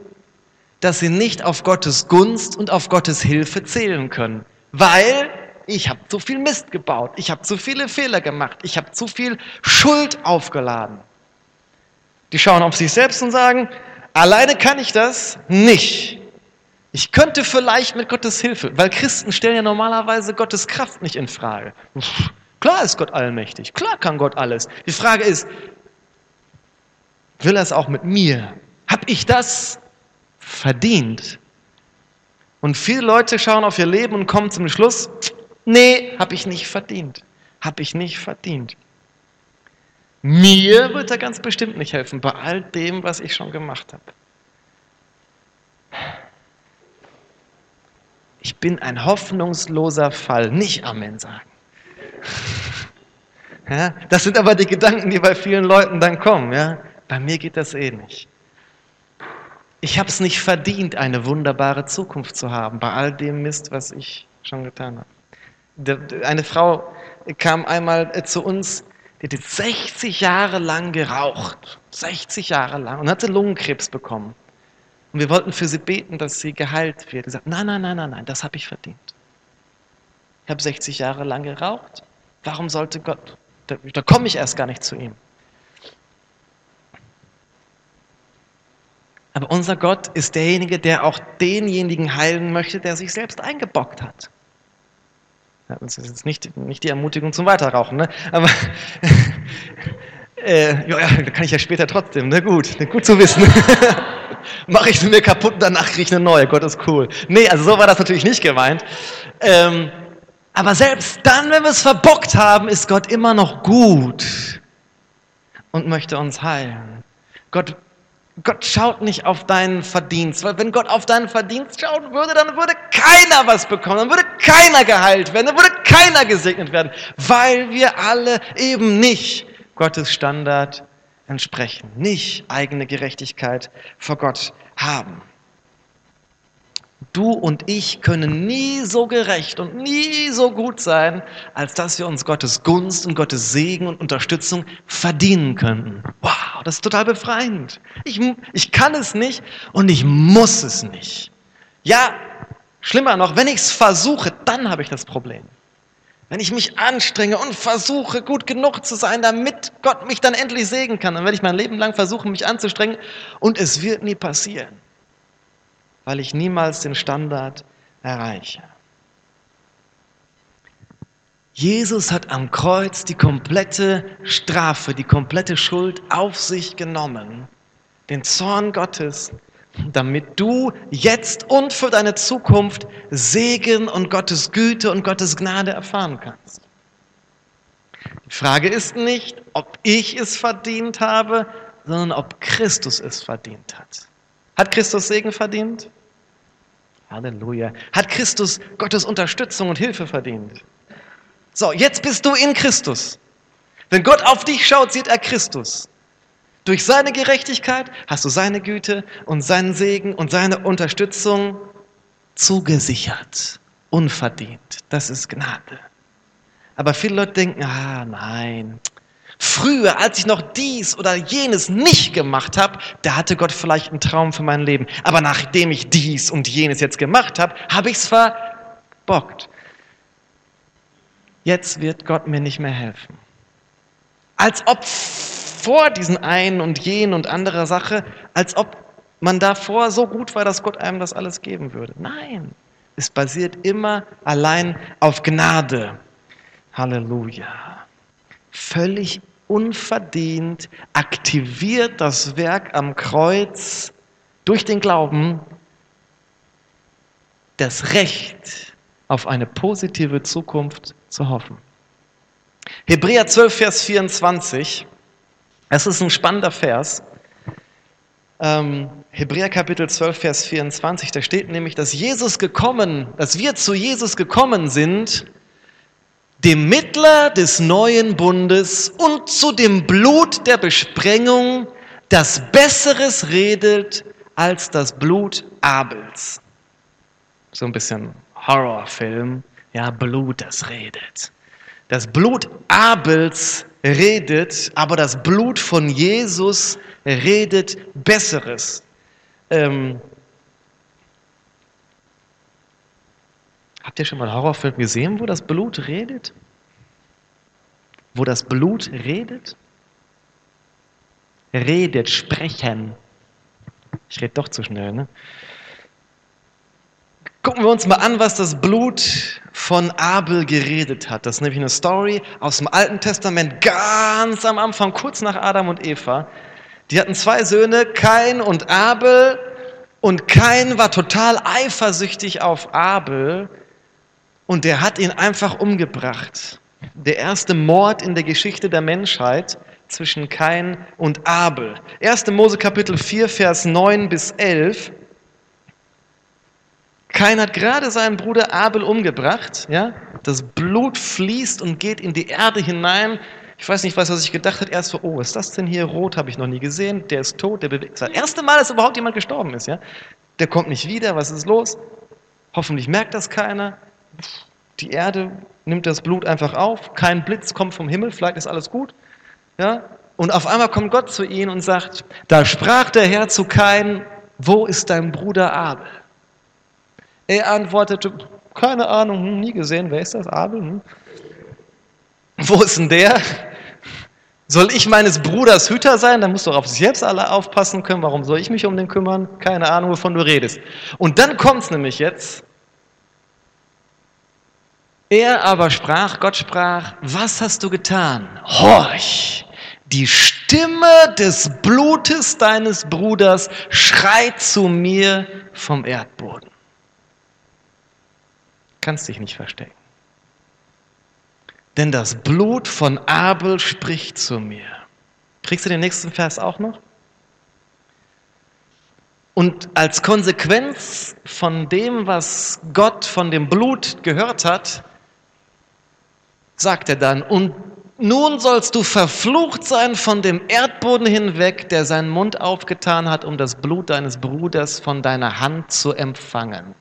dass sie nicht auf Gottes Gunst und auf Gottes Hilfe zählen können. Weil ich habe zu viel Mist gebaut, ich habe zu viele Fehler gemacht, ich habe zu viel Schuld aufgeladen. Die schauen auf sich selbst und sagen, Alleine kann ich das nicht. Ich könnte vielleicht mit Gottes Hilfe, weil Christen stellen ja normalerweise Gottes Kraft nicht in Frage. Klar ist Gott allmächtig, klar kann Gott alles. Die Frage ist, will er es auch mit mir? Hab ich das verdient? Und viele Leute schauen auf ihr Leben und kommen zum Schluss, nee, habe ich nicht verdient. Habe ich nicht verdient. Mir wird er ganz bestimmt nicht helfen, bei all dem, was ich schon gemacht habe. Ich bin ein hoffnungsloser Fall, nicht Amen sagen. Ja, das sind aber die Gedanken, die bei vielen Leuten dann kommen. Ja? Bei mir geht das eh nicht. Ich habe es nicht verdient, eine wunderbare Zukunft zu haben, bei all dem Mist, was ich schon getan habe. Eine Frau kam einmal äh, zu uns die hat 60 Jahre lang geraucht. 60 Jahre lang und hatte Lungenkrebs bekommen. Und wir wollten für sie beten, dass sie geheilt wird. Sie sagt, nein, nein, nein, nein, nein, das habe ich verdient. Ich habe 60 Jahre lang geraucht. Warum sollte Gott? Da, da komme ich erst gar nicht zu ihm. Aber unser Gott ist derjenige, der auch denjenigen heilen möchte, der sich selbst eingebockt hat. Das ist jetzt nicht, nicht die Ermutigung zum Weiterrauchen, ne? aber äh, ja, kann ich ja später trotzdem, ne? gut, gut zu wissen. Mache ich sie mir kaputt, danach kriege ich eine neue, Gott ist cool. Nee, also so war das natürlich nicht gemeint. Ähm, aber selbst dann, wenn wir es verbockt haben, ist Gott immer noch gut und möchte uns heilen. Gott Gott schaut nicht auf deinen Verdienst, weil wenn Gott auf deinen Verdienst schauen würde, dann würde keiner was bekommen, dann würde keiner geheilt werden, dann würde keiner gesegnet werden, weil wir alle eben nicht Gottes Standard entsprechen, nicht eigene Gerechtigkeit vor Gott haben. Du und ich können nie so gerecht und nie so gut sein, als dass wir uns Gottes Gunst und Gottes Segen und Unterstützung verdienen könnten. Wow, das ist total befreiend. Ich, ich kann es nicht und ich muss es nicht. Ja, schlimmer noch, wenn ich es versuche, dann habe ich das Problem. Wenn ich mich anstrenge und versuche, gut genug zu sein, damit Gott mich dann endlich segnen kann, dann werde ich mein Leben lang versuchen, mich anzustrengen und es wird nie passieren weil ich niemals den Standard erreiche. Jesus hat am Kreuz die komplette Strafe, die komplette Schuld auf sich genommen, den Zorn Gottes, damit du jetzt und für deine Zukunft Segen und Gottes Güte und Gottes Gnade erfahren kannst. Die Frage ist nicht, ob ich es verdient habe, sondern ob Christus es verdient hat. Hat Christus Segen verdient? Halleluja. Hat Christus Gottes Unterstützung und Hilfe verdient. So, jetzt bist du in Christus. Wenn Gott auf dich schaut, sieht er Christus. Durch seine Gerechtigkeit hast du seine Güte und seinen Segen und seine Unterstützung zugesichert, unverdient. Das ist Gnade. Aber viele Leute denken, ah nein, früher, als ich noch dies oder jenes nicht gemacht habe, da hatte Gott vielleicht einen Traum für mein Leben. Aber nachdem ich dies und jenes jetzt gemacht habe, habe ich es verbockt. Jetzt wird Gott mir nicht mehr helfen. Als ob vor diesen einen und jenen und anderer Sache, als ob man davor so gut war, dass Gott einem das alles geben würde. Nein, es basiert immer allein auf Gnade. Halleluja. Völlig unverdient aktiviert das Werk am Kreuz durch den Glauben das Recht auf eine positive Zukunft zu hoffen. Hebräer 12, Vers 24, es ist ein spannender Vers. Ähm, Hebräer Kapitel 12, Vers 24, da steht nämlich, dass Jesus gekommen, dass wir zu Jesus gekommen sind, dem Mittler des neuen Bundes und zu dem Blut der Besprengung, das Besseres redet als das Blut Abels. So ein bisschen Horrorfilm, ja, Blut, das redet. Das Blut Abels redet, aber das Blut von Jesus redet Besseres. Ähm, Habt ihr schon mal einen Horrorfilm gesehen, wo das Blut redet? Wo das Blut redet? Redet, sprechen. Ich rede doch zu schnell, ne? Gucken wir uns mal an, was das Blut von Abel geredet hat. Das ist nämlich eine Story aus dem Alten Testament, ganz am Anfang, kurz nach Adam und Eva. Die hatten zwei Söhne, Kain und Abel. Und Kain war total eifersüchtig auf Abel, und der hat ihn einfach umgebracht. Der erste Mord in der Geschichte der Menschheit zwischen Kain und Abel. 1. Mose Kapitel 4, Vers 9 bis 11. Kain hat gerade seinen Bruder Abel umgebracht. Ja? Das Blut fließt und geht in die Erde hinein. Ich weiß nicht, was er sich gedacht hat. Erst so, oh, ist das denn hier rot? Habe ich noch nie gesehen. Der ist tot. Der bewegt. Das erste Mal, dass überhaupt jemand gestorben ist. Ja? Der kommt nicht wieder. Was ist los? Hoffentlich merkt das keiner. Die Erde nimmt das Blut einfach auf, kein Blitz kommt vom Himmel, vielleicht ist alles gut. Ja? Und auf einmal kommt Gott zu ihnen und sagt, da sprach der Herr zu Kain, wo ist dein Bruder Abel? Er antwortete, keine Ahnung, hm, nie gesehen, wer ist das, Abel? Hm? Wo ist denn der? Soll ich meines Bruders Hüter sein? Dann musst du auf sich selbst alle aufpassen können. Warum soll ich mich um den kümmern? Keine Ahnung, wovon du redest. Und dann kommt es nämlich jetzt. Er aber sprach, Gott sprach, was hast du getan? Horch, die Stimme des Blutes deines Bruders schreit zu mir vom Erdboden. Kannst dich nicht verstecken. Denn das Blut von Abel spricht zu mir. Kriegst du den nächsten Vers auch noch? Und als Konsequenz von dem, was Gott von dem Blut gehört hat, sagt er dann, und nun sollst du verflucht sein von dem Erdboden hinweg, der seinen Mund aufgetan hat, um das Blut deines Bruders von deiner Hand zu empfangen.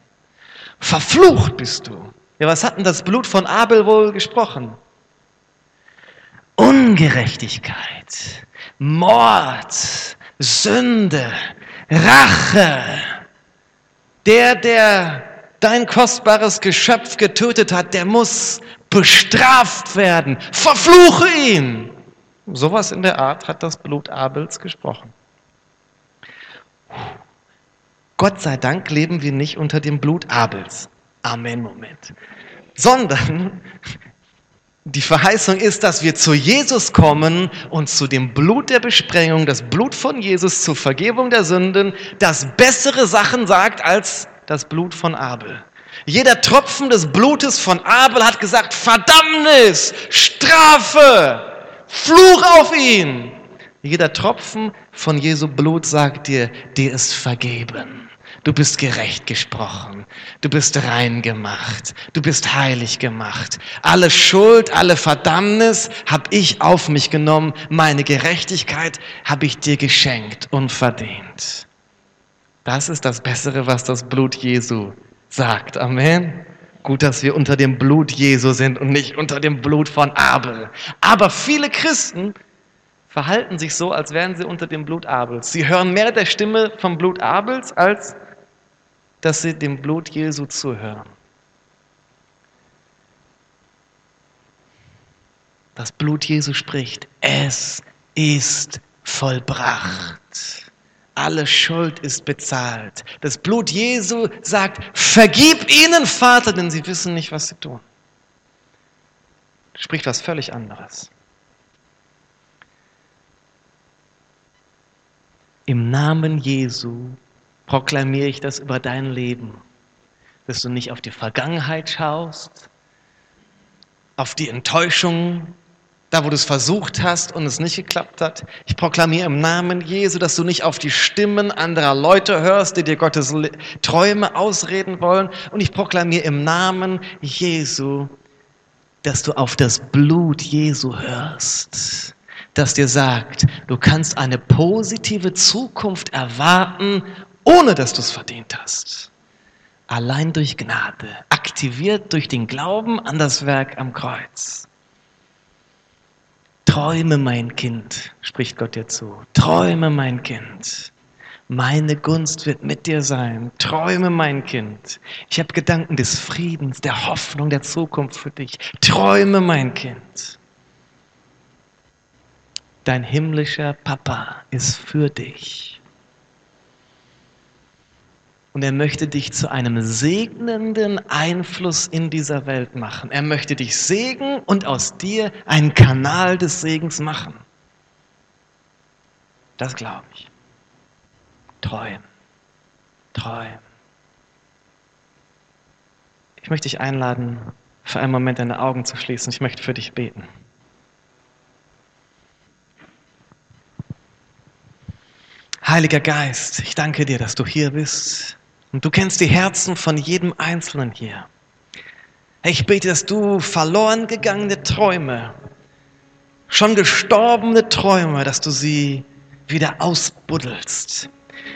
Verflucht bist du. Ja, was hat denn das Blut von Abel wohl gesprochen? Ungerechtigkeit, Mord, Sünde, Rache. Der, der dein kostbares Geschöpf getötet hat, der muss bestraft werden. Verfluche ihn. Sowas in der Art hat das Blut Abels gesprochen. Gott sei Dank leben wir nicht unter dem Blut Abels. Amen, Moment. Sondern die Verheißung ist, dass wir zu Jesus kommen und zu dem Blut der Besprengung, das Blut von Jesus zur Vergebung der Sünden, das bessere Sachen sagt als das Blut von Abel. Jeder Tropfen des Blutes von Abel hat gesagt, Verdammnis, Strafe, Fluch auf ihn. Jeder Tropfen von Jesu Blut sagt dir, dir ist vergeben. Du bist gerecht gesprochen. Du bist rein gemacht. Du bist heilig gemacht. Alle Schuld, alle Verdammnis habe ich auf mich genommen. Meine Gerechtigkeit habe ich dir geschenkt und verdient. Das ist das Bessere, was das Blut Jesu sagt. Amen. Gut, dass wir unter dem Blut Jesu sind und nicht unter dem Blut von Abel. Aber viele Christen verhalten sich so, als wären sie unter dem Blut Abels. Sie hören mehr der Stimme vom Blut Abels, als dass sie dem Blut Jesu zuhören. Das Blut Jesu spricht, es ist vollbracht. Alle Schuld ist bezahlt. Das Blut Jesu sagt, vergib ihnen, Vater, denn sie wissen nicht, was sie tun. Spricht was völlig anderes. Im Namen Jesu proklamiere ich das über dein Leben, dass du nicht auf die Vergangenheit schaust, auf die Enttäuschung, da wo du es versucht hast und es nicht geklappt hat. Ich proklamiere im Namen Jesu, dass du nicht auf die Stimmen anderer Leute hörst, die dir Gottes Träume ausreden wollen. Und ich proklamiere im Namen Jesu, dass du auf das Blut Jesu hörst das dir sagt, du kannst eine positive Zukunft erwarten ohne dass du es verdient hast. Allein durch Gnade, aktiviert durch den Glauben an das Werk am Kreuz. Träume, mein Kind, spricht Gott dir zu. Träume, mein Kind. Meine Gunst wird mit dir sein. Träume, mein Kind. Ich habe Gedanken des Friedens, der Hoffnung, der Zukunft für dich. Träume, mein Kind. Dein himmlischer Papa ist für dich. Und er möchte dich zu einem segnenden Einfluss in dieser Welt machen. Er möchte dich segnen und aus dir einen Kanal des Segens machen. Das glaube ich. Träum. Träum. Ich möchte dich einladen, für einen Moment deine Augen zu schließen. Ich möchte für dich beten. Heiliger Geist, ich danke dir, dass du hier bist. Und du kennst die Herzen von jedem Einzelnen hier. Ich bete, dass du verloren gegangene Träume, schon gestorbene Träume, dass du sie wieder ausbuddelst,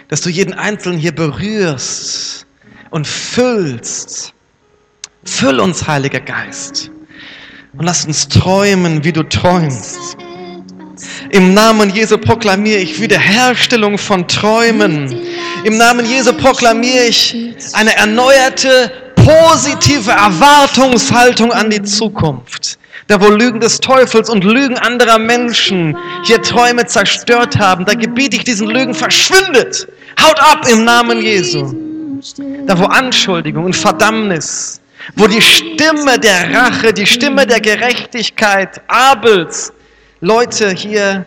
dass du jeden Einzelnen hier berührst und füllst. Füll uns, Heiliger Geist, und lass uns träumen, wie du träumst. Im Namen Jesu proklamiere ich Wiederherstellung von Träumen. Im Namen Jesu proklamiere ich eine erneuerte, positive Erwartungshaltung an die Zukunft. Da wo Lügen des Teufels und Lügen anderer Menschen hier Träume zerstört haben, da gebiete ich diesen Lügen, verschwindet. Haut ab im Namen Jesu. Da wo Anschuldigung und Verdammnis, wo die Stimme der Rache, die Stimme der Gerechtigkeit Abels Leute hier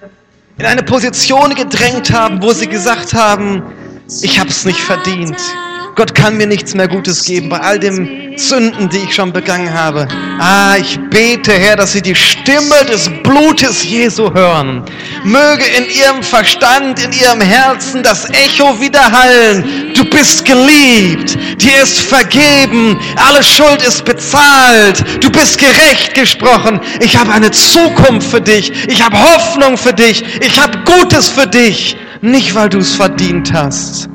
in eine Position gedrängt haben, wo sie gesagt haben, ich habe es nicht verdient. Gott kann mir nichts mehr Gutes geben bei all den Sünden, die ich schon begangen habe. Ah, ich bete, Herr, dass sie die Stimme des Blutes Jesu hören. Möge in ihrem Verstand, in ihrem Herzen das Echo widerhallen. Du bist geliebt, dir ist vergeben, alle Schuld ist bezahlt, du bist gerecht gesprochen. Ich habe eine Zukunft für dich, ich habe Hoffnung für dich, ich habe Gutes für dich. Nicht, weil du es verdient hast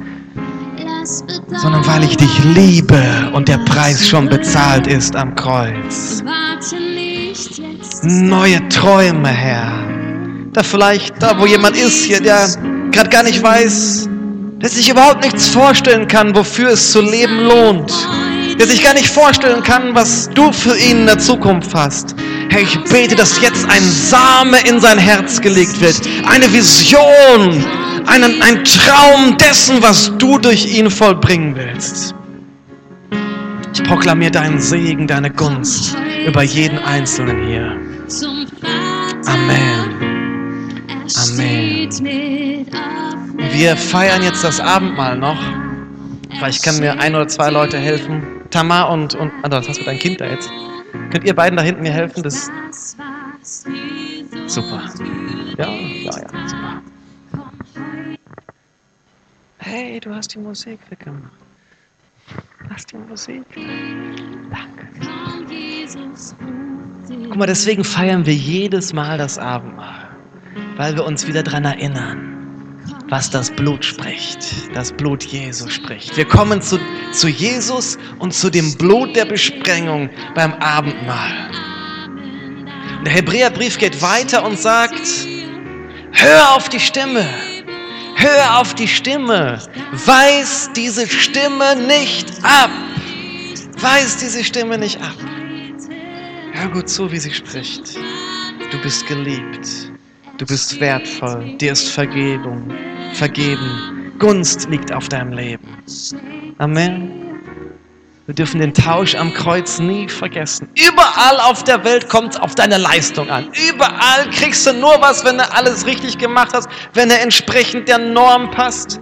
sondern weil ich dich liebe und der Preis schon bezahlt ist am Kreuz. Neue Träume, Herr. Da vielleicht, da wo jemand ist hier, der gerade gar nicht weiß, der sich überhaupt nichts vorstellen kann, wofür es zu leben lohnt. Der sich gar nicht vorstellen kann, was du für ihn in der Zukunft hast. Herr, ich bete, dass jetzt ein Same in sein Herz gelegt wird. Eine Vision, einen, ein Traum dessen, was du durch ihn vollbringen willst. Ich proklamiere deinen Segen, deine Gunst über jeden Einzelnen hier. Amen. Amen. Wir feiern jetzt das Abendmahl noch. Vielleicht können mir ein oder zwei Leute helfen. Tamar und, und ah, was hast du dein Kind da jetzt? Könnt ihr beiden da hinten mir helfen? Das super. Ja, ja, ja, super. Hey, du hast die Musik weggemacht. Lass die Musik. Danke. Guck mal, deswegen feiern wir jedes Mal das Abendmahl, weil wir uns wieder daran erinnern, was das Blut spricht, das Blut Jesu spricht. Wir kommen zu, zu Jesus und zu dem Blut der Besprengung beim Abendmahl. Der Hebräerbrief geht weiter und sagt, hör auf die Stimme, hör auf die Stimme, weis diese Stimme nicht ab, weis diese Stimme nicht ab. Hör gut zu, wie sie spricht. Du bist geliebt. Du bist wertvoll. Dir ist Vergebung. Vergeben. Gunst liegt auf deinem Leben. Amen. Wir dürfen den Tausch am Kreuz nie vergessen. Überall auf der Welt kommt es auf deine Leistung an. Überall kriegst du nur was, wenn du alles richtig gemacht hast, wenn er entsprechend der Norm passt.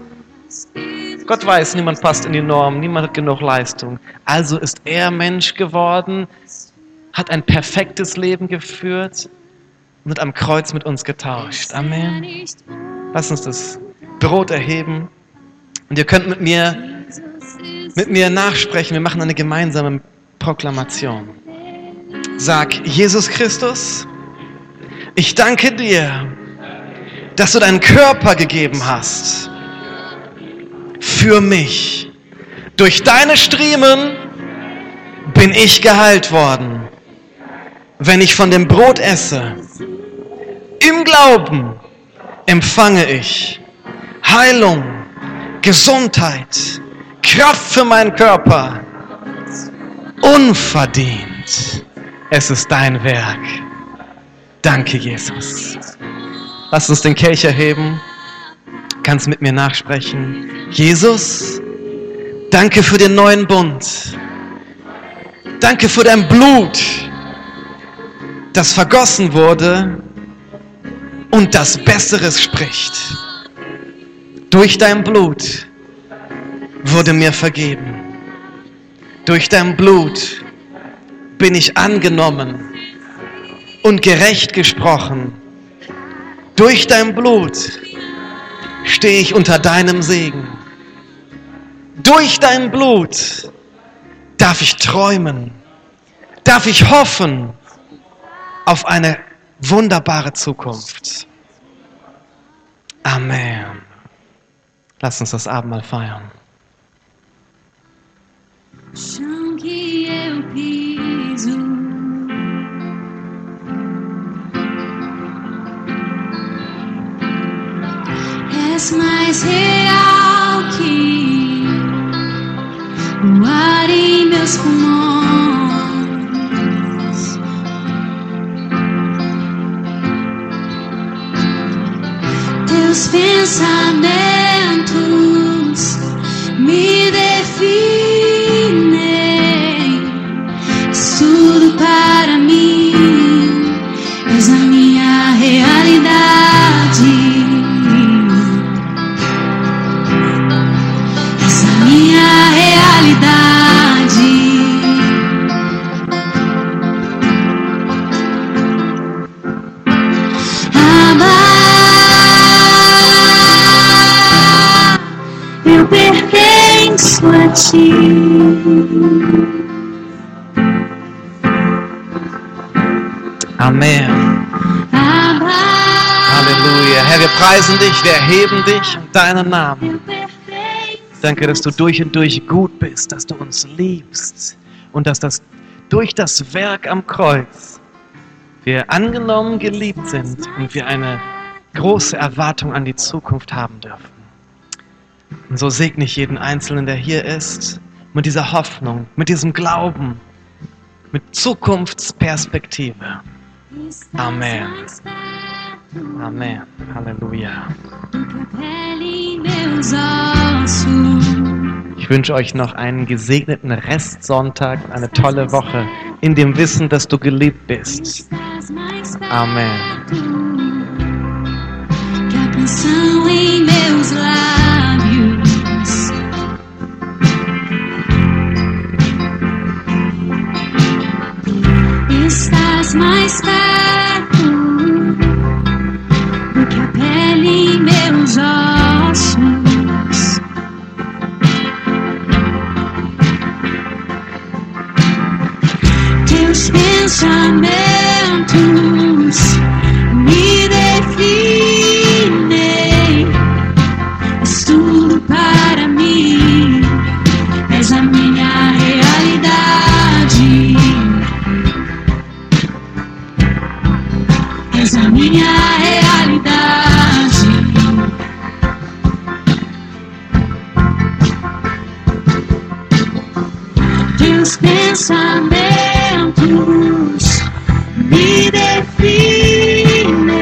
Gott weiß, niemand passt in die Norm, niemand hat genug Leistung. Also ist er Mensch geworden, hat ein perfektes Leben geführt und hat am Kreuz mit uns getauscht. Amen. Lass uns das Brot erheben. Und ihr könnt mit mir, mit mir nachsprechen. Wir machen eine gemeinsame Proklamation. Sag, Jesus Christus, ich danke dir, dass du deinen Körper gegeben hast für mich. Durch deine Striemen bin ich geheilt worden. Wenn ich von dem Brot esse, im Glauben empfange ich Heilung, Gesundheit, Kraft für meinen Körper. Unverdient. Es ist dein Werk. Danke, Jesus. Lass uns den Kelch erheben. Kannst mit mir nachsprechen. Jesus, danke für den neuen Bund. Danke für dein Blut das vergossen wurde und das Besseres spricht. Durch dein Blut wurde mir vergeben. Durch dein Blut bin ich angenommen und gerecht gesprochen. Durch dein Blut stehe ich unter deinem Segen. Durch dein Blut darf ich träumen, darf ich hoffen, auf eine wunderbare Zukunft. Amen. Lass uns das Abendmahl feiern. Chão que eu piso. És mais real que o ar em meus pulmões. Teus pensamentos a ti. Amen. Amar Halleluja. Herr, wir preisen dich, wir erheben dich und deinen Namen. Danke, dass du durch und durch gut bist, dass du uns liebst und dass das durch das Werk am Kreuz wir angenommen geliebt sind und wir eine große Erwartung an die Zukunft haben dürfen. Und so segne ich jeden Einzelnen, der hier ist, mit dieser Hoffnung, mit diesem Glauben, mit Zukunftsperspektive. Amen. Amen. Halleluja. Ich wünsche euch noch einen gesegneten Restsonntag und eine tolle Woche in dem Wissen, dass du geliebt bist. Amen. mais perto do que a pele em meus ossos. Teus pensamentos me definem. minha realidade. Teus pensamentos me definem.